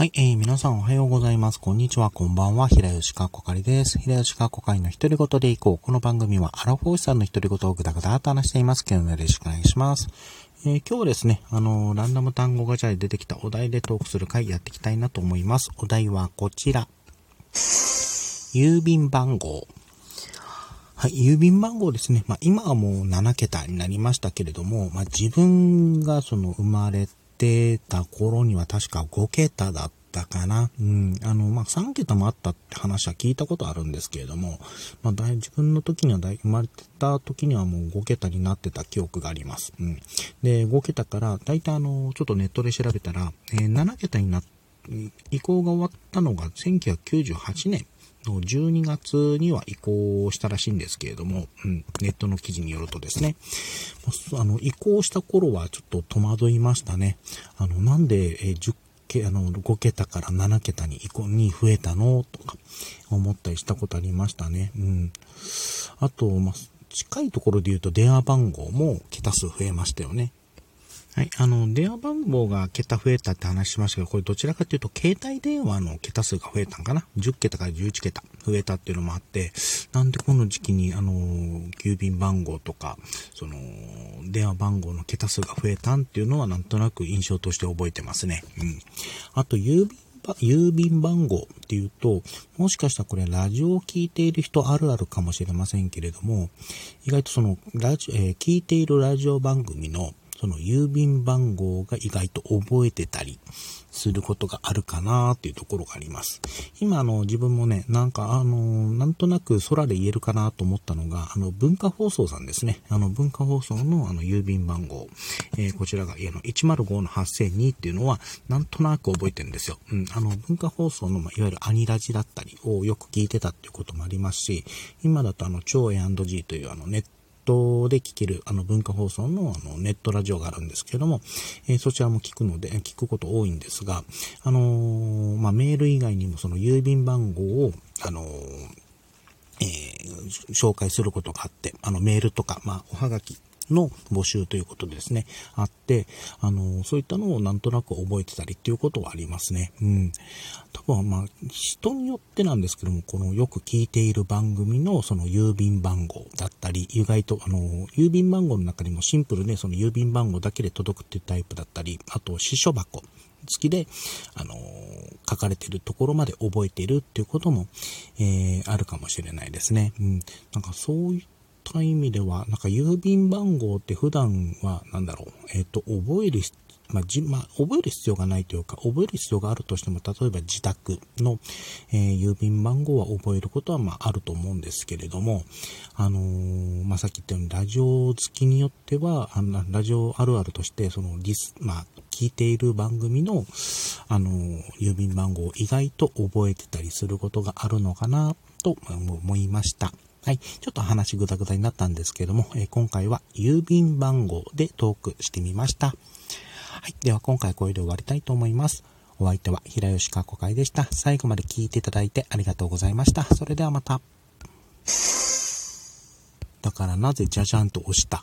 はい、えー、皆さんおはようございます。こんにちは、こんばんは。平吉かこかりです。平吉かこかりの独り言でいこう。この番組はアラフォーシさんの独り言をぐだぐだと話しています。今日もよろしくお願いします。えー、今日はですね、あのー、ランダム単語ガチャで出てきたお題でトークする回やっていきたいなと思います。お題はこちら。郵便番号。はい、郵便番号ですね。まあ、今はもう7桁になりましたけれども、まあ、自分がその生まれてた頃には確か5桁だったかな。うん。あの、まあ、3桁もあったって話は聞いたことあるんですけれども、まあ、だい自分の時にはだい、生まれてた時にはもう5桁になってた記憶があります。うん。で、5桁から、だいたいあの、ちょっとネットで調べたら、えー、7桁になって移行が終わったのが1998年の12月には移行したらしいんですけれども、うん、ネットの記事によるとですね、あの、移行した頃はちょっと戸惑いましたね。あの、なんで、え10あの、5桁から7桁に移行に増えたのとか思ったりしたことありましたね。うん。あと、まあ、近いところで言うと電話番号も桁数増えましたよね。はい。あの、電話番号が桁増えたって話しましたけど、これどちらかというと、携帯電話の桁数が増えたんかな ?10 桁から11桁増えたっていうのもあって、なんでこの時期に、あの、郵便番号とか、その、電話番号の桁数が増えたんっていうのはなんとなく印象として覚えてますね。うん。あと、郵便郵便番号っていうと、もしかしたらこれラジオを聴いている人あるあるかもしれませんけれども、意外とそのラジオ、えー、聞いているラジオ番組のその郵便番号が意外と覚えてたりすることがあるかなっていうところがあります。今あの自分もね、なんかあの、なんとなく空で言えるかなと思ったのが、あの文化放送さんですね。あの文化放送のあの郵便番号、えー、こちらがあの105-8002っていうのはなんとなく覚えてるんですよ。うん、あの文化放送の、まいわゆるアニラジだったりをよく聞いてたっていうこともありますし、今だとあの超 A&G というあのネットトで聞けるあの文化放送のあのネットラジオがあるんですけども、えー、そちらも聞くので、聞くこと多いんですが、あのー、まあ、メール以外にもその郵便番号を、あのーえ、紹介することがあって、あのメールとか、まあ、おはがきの募集ということですね、あって、あの、そういったのをなんとなく覚えてたりっていうことはありますね。うん。多分まあ、人によってなんですけども、このよく聞いている番組のその郵便番号だったり、意外とあの、郵便番号の中にもシンプルね、その郵便番号だけで届くっていうタイプだったり、あと、支所箱。付きで、あの書かれてるところまで覚えているっていうことも、えー、あるかもしれないですね。うん。なんかそういっった意味では、なんか郵便番号って普段は、なんだろう、えっ、ー、と、覚える、まあ、じ、まあ、覚える必要がないというか、覚える必要があるとしても、例えば自宅の、えー、郵便番号は覚えることは、まあ、あると思うんですけれども、あのー、まあ、さっき言ったように、ラジオ好きによっては、あの、ラジオあるあるとして、その、リス、まあ、聞いている番組の、あの郵便番号を意外と覚えてたりすることがあるのかな、と思いました。はい。ちょっと話ぐだぐだになったんですけども、えー、今回は郵便番号でトークしてみました。はい。では今回これで終わりたいと思います。お相手は平吉かこ会でした。最後まで聞いていただいてありがとうございました。それではまた。だからなぜじゃじゃんと押した？